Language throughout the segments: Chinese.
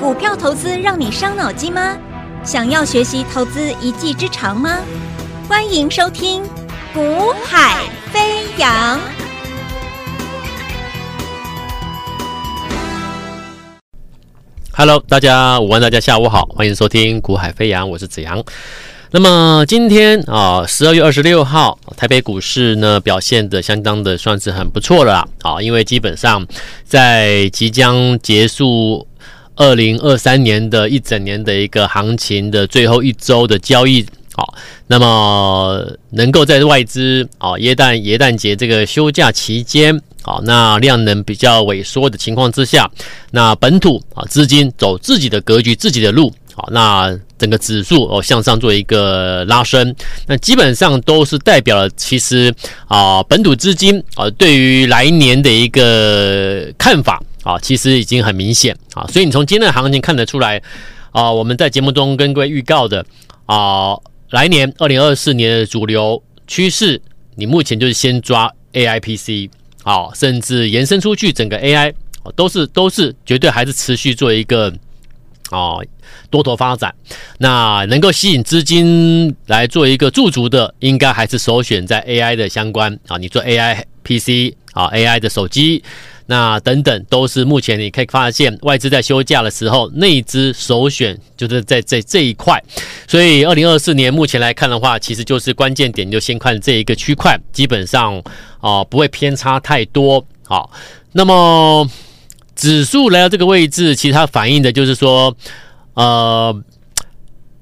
股票投资让你伤脑筋吗？想要学习投资一技之长吗？欢迎收听《股海飞扬》。Hello，大家午安，大家下午好，欢迎收听《股海飞扬》，我是子阳。那么今天啊，十二月二十六号，台北股市呢表现的相当的算是很不错了啊，因为基本上在即将结束。二零二三年的一整年的一个行情的最后一周的交易，好，那么能够在外资啊，耶诞耶诞节这个休假期间，好，那量能比较萎缩的情况之下，那本土啊资金走自己的格局、自己的路，好，那整个指数哦向上做一个拉升，那基本上都是代表了其实啊本土资金啊对于来年的一个看法。啊，其实已经很明显啊，所以你从今天的行情看得出来啊，我们在节目中跟各位预告的啊，来年二零二四年的主流趋势，你目前就是先抓 AIPC 啊，甚至延伸出去整个 AI 都是都是绝对还是持续做一个啊多头发展，那能够吸引资金来做一个驻足的，应该还是首选在 AI 的相关啊，你做 AIPC 啊，AI 的手机。那等等都是目前你可以发现外资在休假的时候，内资首选就是在这这一块。所以二零二四年目前来看的话，其实就是关键点就先看这一个区块，基本上啊不会偏差太多。好，那么指数来到这个位置，其实它反映的就是说，呃，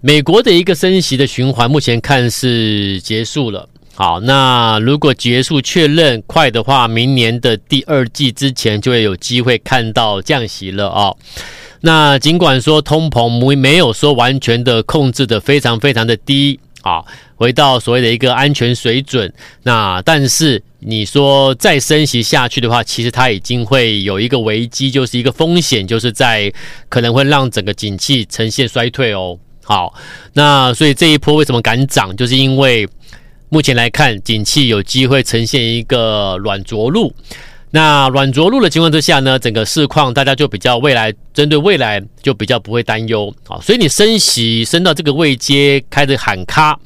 美国的一个升息的循环，目前看是结束了。好，那如果结束确认快的话，明年的第二季之前就会有机会看到降息了哦。那尽管说通膨没没有说完全的控制的非常非常的低啊，回到所谓的一个安全水准，那但是你说再升息下去的话，其实它已经会有一个危机，就是一个风险，就是在可能会让整个景气呈现衰退哦。好，那所以这一波为什么敢涨，就是因为。目前来看，景气有机会呈现一个软着陆。那软着陆的情况之下呢，整个市况大家就比较未来针对未来就比较不会担忧啊。所以你升息升到这个位阶开始喊卡，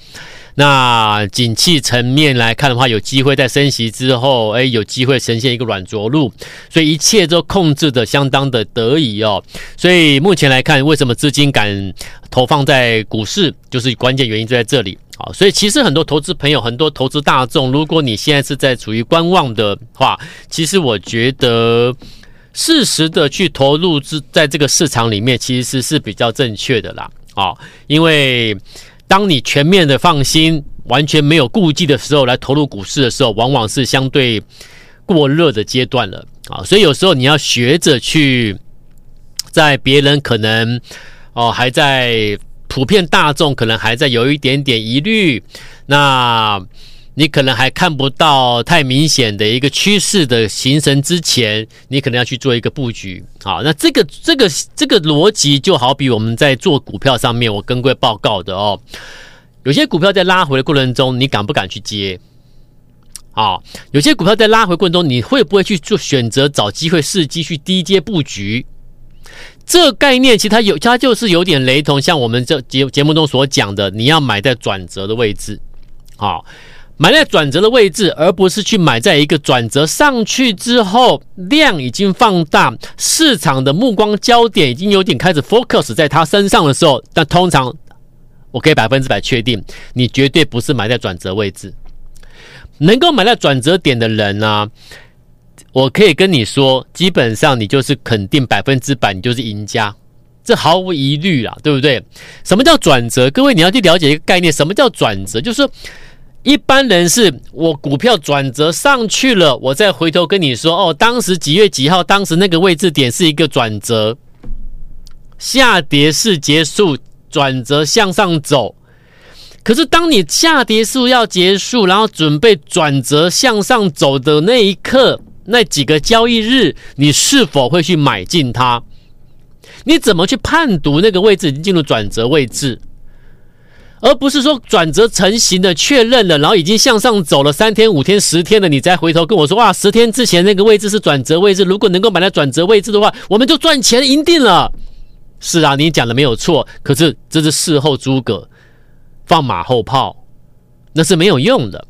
那景气层面来看的话，有机会在升息之后，哎，有机会呈现一个软着陆。所以一切都控制的相当的得宜哦。所以目前来看，为什么资金敢投放在股市，就是关键原因就在这里。好，所以其实很多投资朋友，很多投资大众，如果你现在是在处于观望的话，其实我觉得适时的去投入之在这个市场里面，其实是是比较正确的啦。啊，因为当你全面的放心，完全没有顾忌的时候来投入股市的时候，往往是相对过热的阶段了。啊，所以有时候你要学着去，在别人可能哦还在。普遍大众可能还在有一点点疑虑，那你可能还看不到太明显的一个趋势的形成之前，你可能要去做一个布局。好，那这个这个这个逻辑就好比我们在做股票上面，我跟各位报告的哦，有些股票在拉回的过程中，你敢不敢去接？啊，有些股票在拉回过程中，你会不会去做选择，找机会伺机去低阶布局？这个概念其实它有，它就是有点雷同，像我们这节节目中所讲的，你要买在转折的位置，啊，买在转折的位置，而不是去买在一个转折上去之后，量已经放大，市场的目光焦点已经有点开始 focus 在它身上的时候，但通常我可以百分之百确定，你绝对不是买在转折位置，能够买在转折点的人呢、我可以跟你说，基本上你就是肯定百分之百，你就是赢家，这毫无疑虑啦，对不对？什么叫转折？各位你要去了解一个概念，什么叫转折？就是一般人是我股票转折上去了，我再回头跟你说，哦，当时几月几号，当时那个位置点是一个转折，下跌是结束，转折向上走。可是当你下跌是要结束，然后准备转折向上走的那一刻。那几个交易日，你是否会去买进它？你怎么去判读那个位置已经进入转折位置，而不是说转折成型的确认了，然后已经向上走了三天、五天、十天了，你再回头跟我说哇，十天之前那个位置是转折位置，如果能够买到转折位置的话，我们就赚钱赢定了。是啊，你讲的没有错，可是这是事后诸葛，放马后炮，那是没有用的。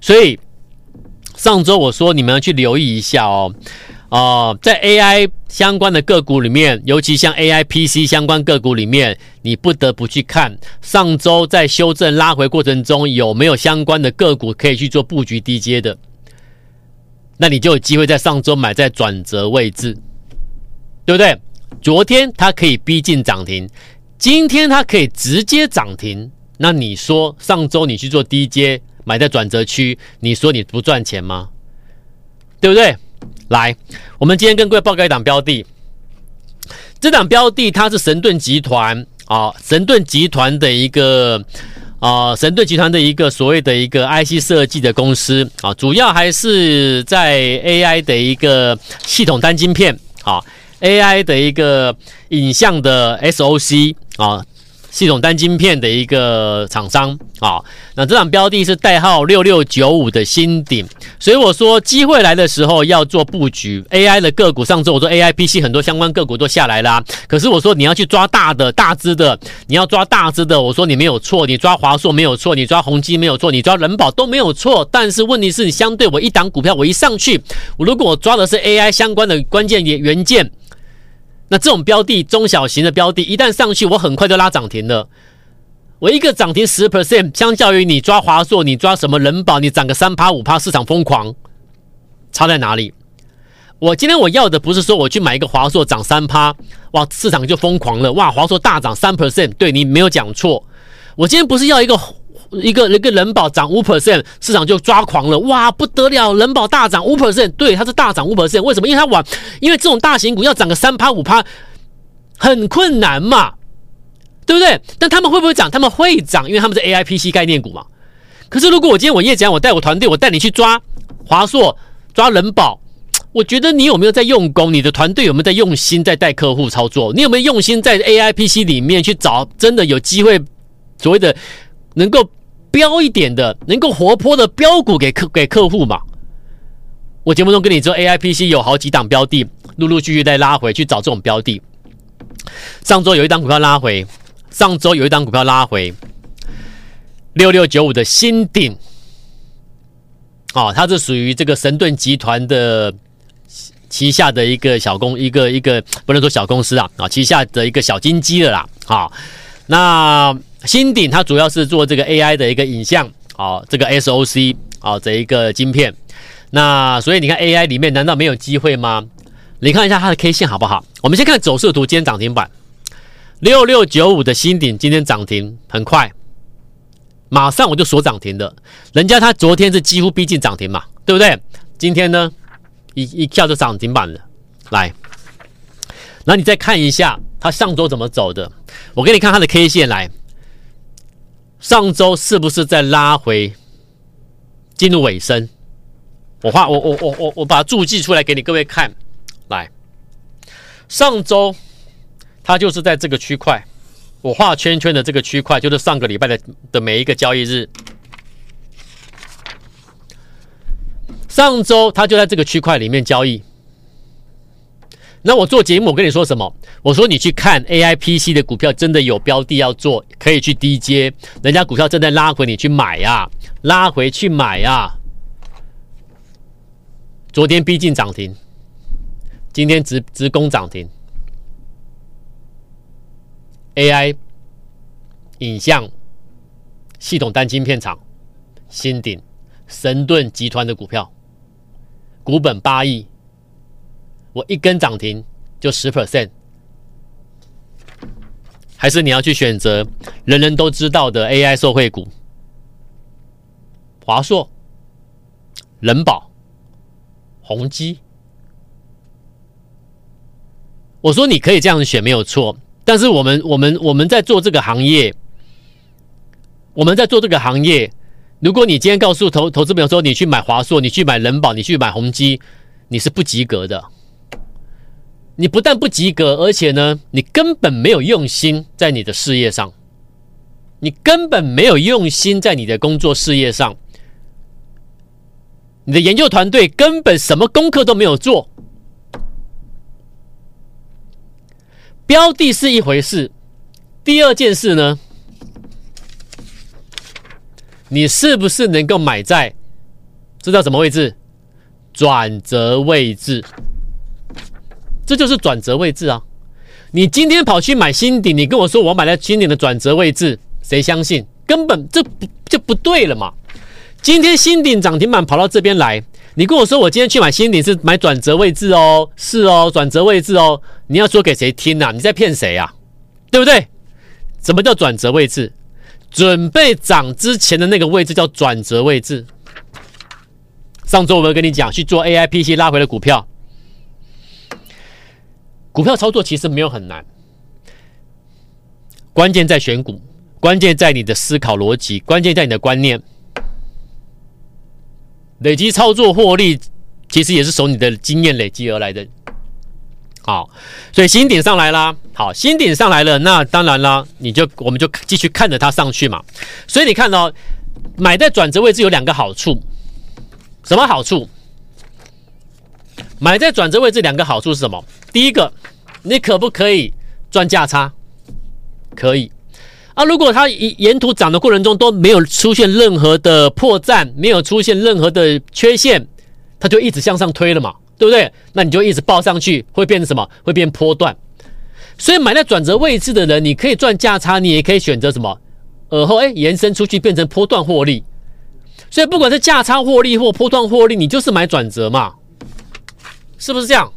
所以上周我说你们要去留意一下哦，啊、呃，在 AI 相关的个股里面，尤其像 AI PC 相关个股里面，你不得不去看上周在修正拉回过程中有没有相关的个股可以去做布局低阶的，那你就有机会在上周买在转折位置，对不对？昨天它可以逼近涨停，今天它可以直接涨停。那你说上周你去做低阶买在转折区，你说你不赚钱吗？对不对？来，我们今天跟各位报告一档标的，这档标的它是神盾集团啊，神盾集团的一个啊，神盾集团的一个所谓的一个 IC 设计的公司啊，主要还是在 AI 的一个系统单晶片啊。AI 的一个影像的 SOC 啊，系统单晶片的一个厂商啊，那这档标的是代号六六九五的新鼎，所以我说机会来的时候要做布局 AI 的个股。上周我说 AI PC 很多相关个股都下来啦，可是我说你要去抓大的大只的，你要抓大只的，我说你没有错，你抓华硕没有错，你抓宏基没有错，你抓仁宝都没有错，但是问题是你相对我一档股票我一上去，我如果我抓的是 AI 相关的关键元元件。那这种标的，中小型的标的，一旦上去，我很快就拉涨停了。我一个涨停十 percent，相较于你抓华硕，你抓什么人保，你涨个三趴五趴，市场疯狂，差在哪里？我今天我要的不是说我去买一个华硕涨三趴，哇，市场就疯狂了，哇，华硕大涨三 percent，对，你没有讲错。我今天不是要一个。一个一个人保涨五 percent，市场就抓狂了，哇，不得了！人保大涨五 percent，对，它是大涨五 percent，为什么？因为它晚，因为这种大型股要涨个三趴五趴，很困难嘛，对不对？但他们会不会涨？他们会涨，因为他们是 AI PC 概念股嘛。可是如果我今天我叶讲，我带我团队，我带你去抓华硕、抓人保，我觉得你有没有在用功？你的团队有没有在用心在带客户操作？你有没有用心在 AI PC 里面去找真的有机会所谓的能够？标一点的，能够活泼的标股给客给客户嘛？我节目中跟你说，AIPC 有好几档标的，陆陆续续在拉回去找这种标的。上周有一档股票拉回，上周有一档股票拉回，六六九五的新鼎，哦，它是属于这个神盾集团的旗下的一个小公，一个一个不能说小公司啊，啊，旗下的一个小金鸡了啦，啊，那。新鼎它主要是做这个 AI 的一个影像，哦，这个 SOC 啊，这一个晶片。那所以你看 AI 里面难道没有机会吗？你看一下它的 K 线好不好？我们先看走势图，今天涨停板六六九五的新鼎今天涨停很快，马上我就锁涨停的。人家他昨天是几乎逼近涨停嘛，对不对？今天呢，一一跳就涨停板了。来，那你再看一下它上周怎么走的？我给你看它的 K 线来。上周是不是在拉回，进入尾声？我画我我我我我把它注记出来给你各位看。来，上周它就是在这个区块，我画圈圈的这个区块就是上个礼拜的的每一个交易日。上周它就在这个区块里面交易。那我做节目，我跟你说什么？我说你去看 AI PC 的股票，真的有标的要做，可以去低接。人家股票正在拉回，你去买呀，拉回去买呀。昨天逼近涨停，今天直直攻涨停。AI 影像系统单晶片厂，新鼎神盾集团的股票，股本八亿。我一根涨停就十 percent，还是你要去选择人人都知道的 AI 受惠股，华硕、人保、宏基。我说你可以这样选没有错，但是我们我们我们在做这个行业，我们在做这个行业，如果你今天告诉投投资朋友说你去买华硕，你去买人保，你去买宏基，你是不及格的。你不但不及格，而且呢，你根本没有用心在你的事业上，你根本没有用心在你的工作事业上，你的研究团队根本什么功课都没有做，标的是一回事，第二件事呢，你是不是能够买在知道什么位置？转折位置，这就是转折位置啊！你今天跑去买新顶，你跟我说我买了新顶的转折位置，谁相信？根本这不就不对了嘛！今天新顶涨停板跑到这边来，你跟我说我今天去买新顶是买转折位置哦，是哦，转折位置哦，你要说给谁听呐？你在骗谁啊？对不对？什么叫转折位置？准备涨之前的那个位置叫转折位置。上周我们跟你讲去做 AIPC 拉回的股票，股票操作其实没有很难，关键在选股，关键在你的思考逻辑，关键在你的观念。累积操作获利，其实也是从你的经验累积而来的。好，所以新顶上来啦，好，新顶上来了，那当然啦，你就我们就继续看着它上去嘛。所以你看到、哦、买在转折位置有两个好处。什么好处？买在转折位置，两个好处是什么？第一个，你可不可以赚价差？可以啊。如果它沿途涨的过程中都没有出现任何的破绽，没有出现任何的缺陷，它就一直向上推了嘛，对不对？那你就一直抱上去，会变成什么？会变波段。所以买在转折位置的人，你可以赚价差，你也可以选择什么？而后哎，延伸出去变成波段获利。所以不管是价差获利或波段获利，你就是买转折嘛，是不是这样？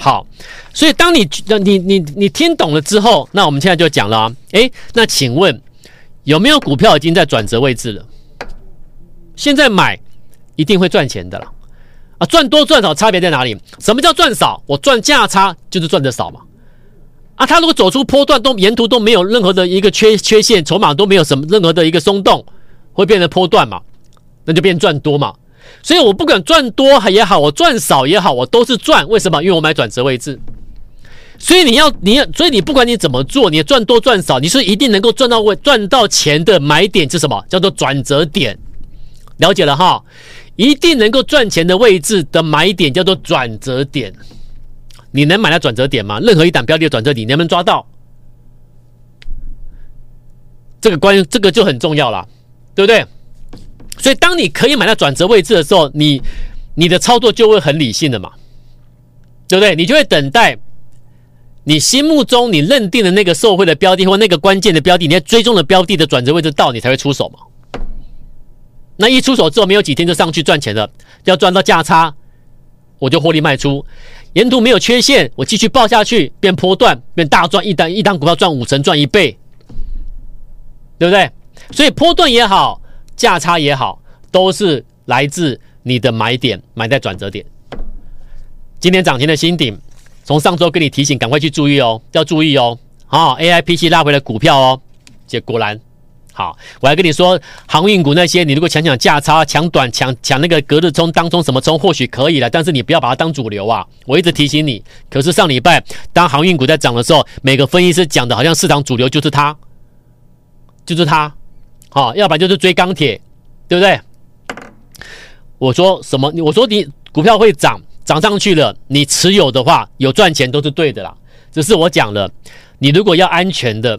好，所以当你你你你听懂了之后，那我们现在就讲了啊，诶，那请问有没有股票已经在转折位置了？现在买一定会赚钱的了啊，赚多赚少差别在哪里？什么叫赚少？我赚价差就是赚的少嘛。啊，他如果走出波段都沿途都没有任何的一个缺缺陷，筹码都没有什么任何的一个松动。会变成波段嘛，那就变赚多嘛。所以我不管赚多也好，我赚少也好，我都是赚。为什么？因为我买转折位置。所以你要，你要，所以你不管你怎么做，你赚多赚少，你是一定能够赚到位、赚到钱的买点是什么？叫做转折点。了解了哈，一定能够赚钱的位置的买点叫做转折点。你能买到转折点吗？任何一档标的的转折点，你能不能抓到？这个关这个就很重要了。对不对？所以当你可以买到转折位置的时候，你你的操作就会很理性的嘛，对不对？你就会等待你心目中你认定的那个受惠的标的或那个关键的标的，你在追踪的标的的转折位置到，你才会出手嘛。那一出手之后，没有几天就上去赚钱了，要赚到价差，我就获利卖出。沿途没有缺陷，我继续报下去，变波段，变大赚，一单一单股票赚五成，赚一倍，对不对？所以波段也好，价差也好，都是来自你的买点，买在转折点。今天涨停的新顶，从上周跟你提醒，赶快去注意哦，要注意哦。好，AIPC 拉回了股票哦，结果然好，我还跟你说，航运股那些，你如果抢抢价差，抢短，抢抢那个隔日冲、当冲什么冲，或许可以了，但是你不要把它当主流啊。我一直提醒你，可是上礼拜当航运股在涨的时候，每个分析师讲的好像市场主流就是它，就是它。好，要不然就是追钢铁，对不对？我说什么？我说你股票会涨，涨上去了，你持有的话有赚钱都是对的啦。只是我讲了，你如果要安全的，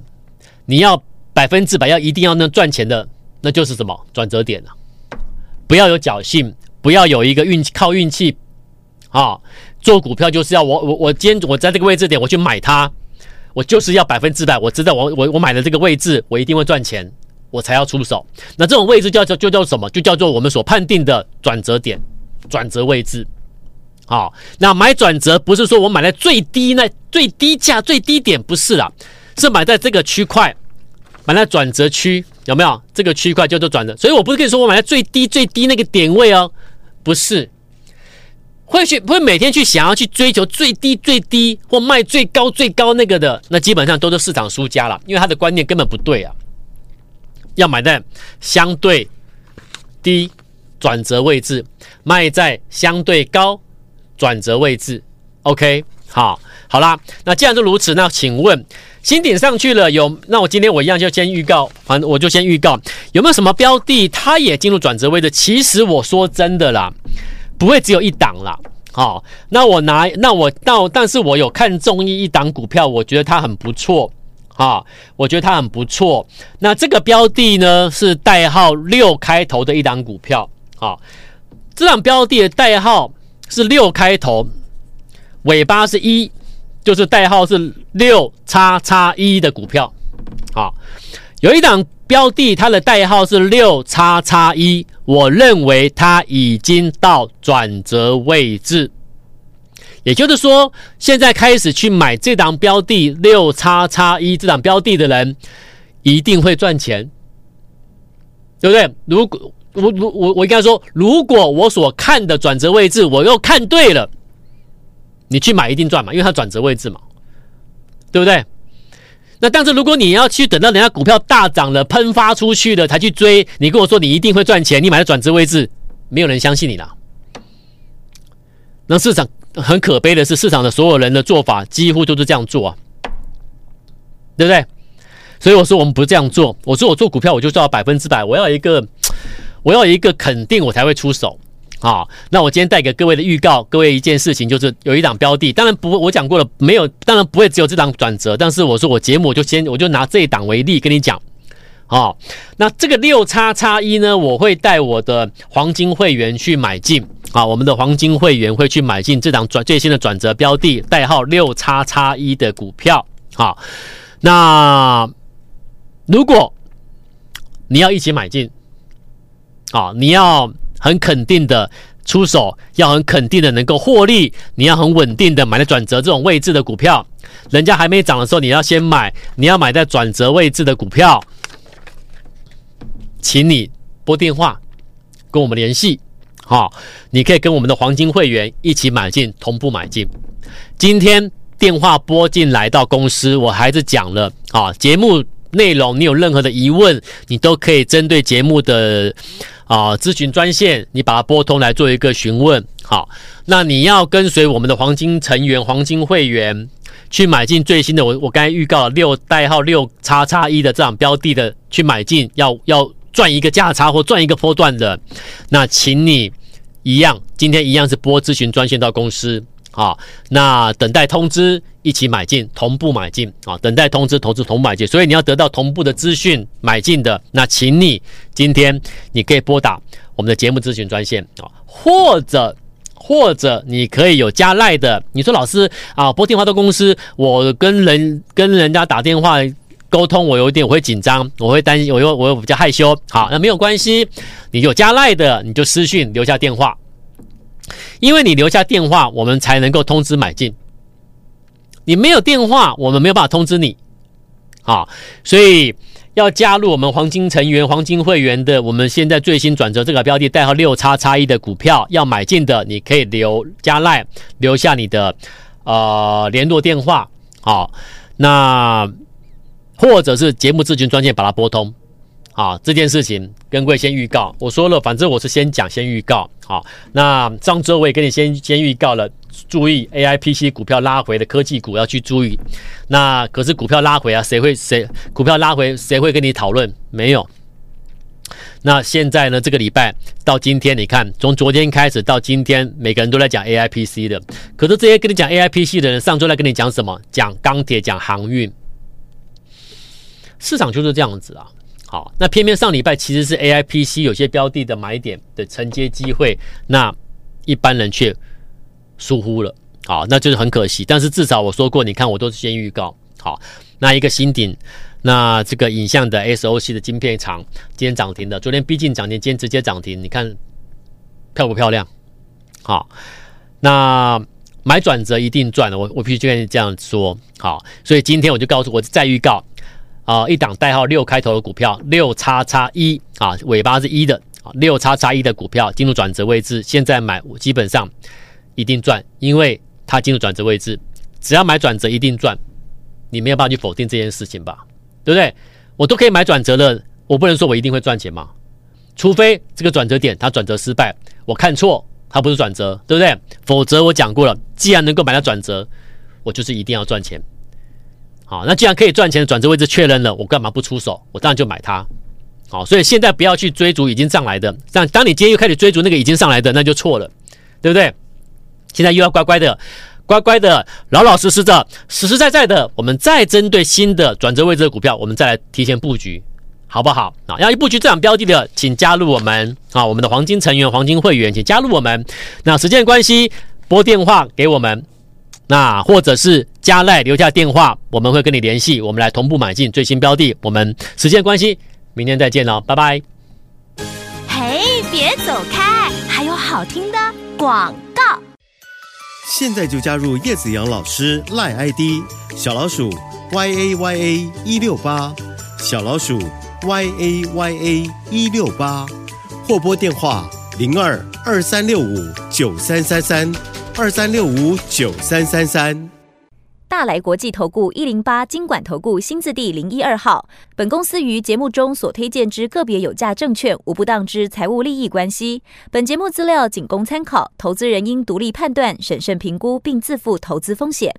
你要百分之百要一定要能赚钱的，那就是什么转折点了。不要有侥幸，不要有一个运气靠运气啊！做股票就是要我我我今天我在这个位置点我去买它，我就是要百分之百，我知道我我我买的这个位置我一定会赚钱。我才要出手，那这种位置叫做就叫什么？就叫做我们所判定的转折点、转折位置。好，那买转折不是说我买在最低那最低价、最低点，不是啦，是买在这个区块，买在转折区，有没有？这个区块叫做转折。所以我不是跟你说我买在最低最低那个点位哦，不是，会去不会每天去想要去追求最低最低或卖最高最高那个的，那基本上都是市场输家了，因为他的观念根本不对啊。要买在相对低转折位置，卖在相对高转折位置。OK，好，好啦。那既然是如此，那请问新顶上去了有？那我今天我一样就先预告，反正我就先预告有没有什么标的，它也进入转折位置？其实我说真的啦，不会只有一档啦。好，那我拿那我到，但是我有看中一一档股票，我觉得它很不错啊，我觉得它很不错。那这个标的呢是代号六开头的一档股票，好，这档标的的代号是六开头，尾巴是一，就是代号是六叉叉一的股票，好，有一档。标的它的代号是六叉叉一，我认为它已经到转折位置，也就是说，现在开始去买这档标的六叉叉一这档标的的人，一定会赚钱，对不对？如果我我我我应该说，如果我所看的转折位置我又看对了，你去买一定赚嘛，因为它转折位置嘛，对不对？那但是如果你要去等到人家股票大涨了喷发出去了才去追，你跟我说你一定会赚钱，你买的转折位置，没有人相信你了。那市场很可悲的是，市场的所有人的做法几乎都是这样做啊，对不对？所以我说我们不这样做，我说我做股票我就做到百分之百，我要一个我要一个肯定我才会出手。好，那我今天带给各位的预告，各位一件事情就是有一档标的，当然不，我讲过了，没有，当然不会只有这档转折，但是我说我节目我就先我就拿这一档为例跟你讲，好，那这个六叉叉一呢，我会带我的黄金会员去买进，啊，我们的黄金会员会去买进这档转最新的转折标的，代号六叉叉一的股票，好，那如果你要一起买进，啊，你要。很肯定的出手，要很肯定的能够获利，你要很稳定的买在转折这种位置的股票，人家还没涨的时候，你要先买，你要买在转折位置的股票，请你拨电话跟我们联系，好，你可以跟我们的黄金会员一起买进，同步买进。今天电话拨进来到公司，我还是讲了啊，节目内容，你有任何的疑问，你都可以针对节目的。啊，咨询专线，你把它拨通来做一个询问。好，那你要跟随我们的黄金成员、黄金会员去买进最新的，我我刚才预告了六代号六叉叉一的这样标的的去买进，要要赚一个价差或赚一个波段的，那请你一样，今天一样是拨咨询专线到公司。好，那等待通知，一起买进，同步买进啊！等待通知，投资同步买进，所以你要得到同步的资讯买进的，那请你今天你可以拨打我们的节目咨询专线啊，或者或者你可以有加赖的，你说老师啊，拨电话到公司，我跟人跟人家打电话沟通，我有一点我会紧张，我会担心，我又我又比较害羞。好，那没有关系，你有加赖的，你就私讯留下电话。因为你留下电话，我们才能够通知买进。你没有电话，我们没有办法通知你。好，所以要加入我们黄金成员、黄金会员的，我们现在最新转折这个标的代号六叉叉一的股票要买进的，你可以留加赖，留下你的呃联络电话。好，那或者是节目咨询专线把它拨通。啊，这件事情跟各位先预告，我说了，反正我是先讲先预告。好，那上周我也跟你先先预告了，注意 AIPC 股票拉回的科技股要去注意。那可是股票拉回啊，谁会谁股票拉回谁会跟你讨论？没有。那现在呢？这个礼拜到今天，你看从昨天开始到今天，每个人都在讲 AIPC 的。可是这些跟你讲 AIPC 的人，上周来跟你讲什么？讲钢铁，讲航运。市场就是这样子啊。好，那偏偏上礼拜其实是 AIPC 有些标的的买点的承接机会，那一般人却疏忽了，好，那就是很可惜。但是至少我说过，你看我都是先预告。好，那一个新顶，那这个影像的 SOC 的晶片厂今天涨停的，昨天逼近涨停，今天直接涨停，你看漂不漂亮？好，那买转折一定赚的，我我必须跟你这样说。好，所以今天我就告诉我再预告。啊，一档代号六开头的股票，六叉叉一啊，尾巴是一的啊，六叉叉一的股票进入转折位置，现在买我基本上一定赚，因为它进入转折位置，只要买转折一定赚，你没有办法去否定这件事情吧？对不对？我都可以买转折了，我不能说我一定会赚钱嘛？除非这个转折点它转折失败，我看错它不是转折，对不对？否则我讲过了，既然能够买到转折，我就是一定要赚钱。好，那既然可以赚钱的转折位置确认了，我干嘛不出手？我当然就买它。好，所以现在不要去追逐已经上来的，但当你今天又开始追逐那个已经上来的，那就错了，对不对？现在又要乖乖的、乖乖的、老老实实的、实实在在的，我们再针对新的转折位置的股票，我们再来提前布局，好不好？啊，要一布局这档标的的，请加入我们啊，我们的黄金成员、黄金会员，请加入我们。那时间关系，拨电话给我们，那或者是加赖留下电话，我们会跟你联系，我们来同步买进最新标的。我们时间关系，明天再见喽，拜拜。嘿，别走开，还有好听的广告。现在就加入叶子阳老师赖 ID 小老鼠 y a y a 一六八小老鼠 y a y a 一六八或拨电话零二二三六五九三三三二三六五九三三三。大来国际投顾一零八金管投顾新字第零一二号。本公司于节目中所推荐之个别有价证券，无不当之财务利益关系。本节目资料仅供参考，投资人应独立判断、审慎评估，并自负投资风险。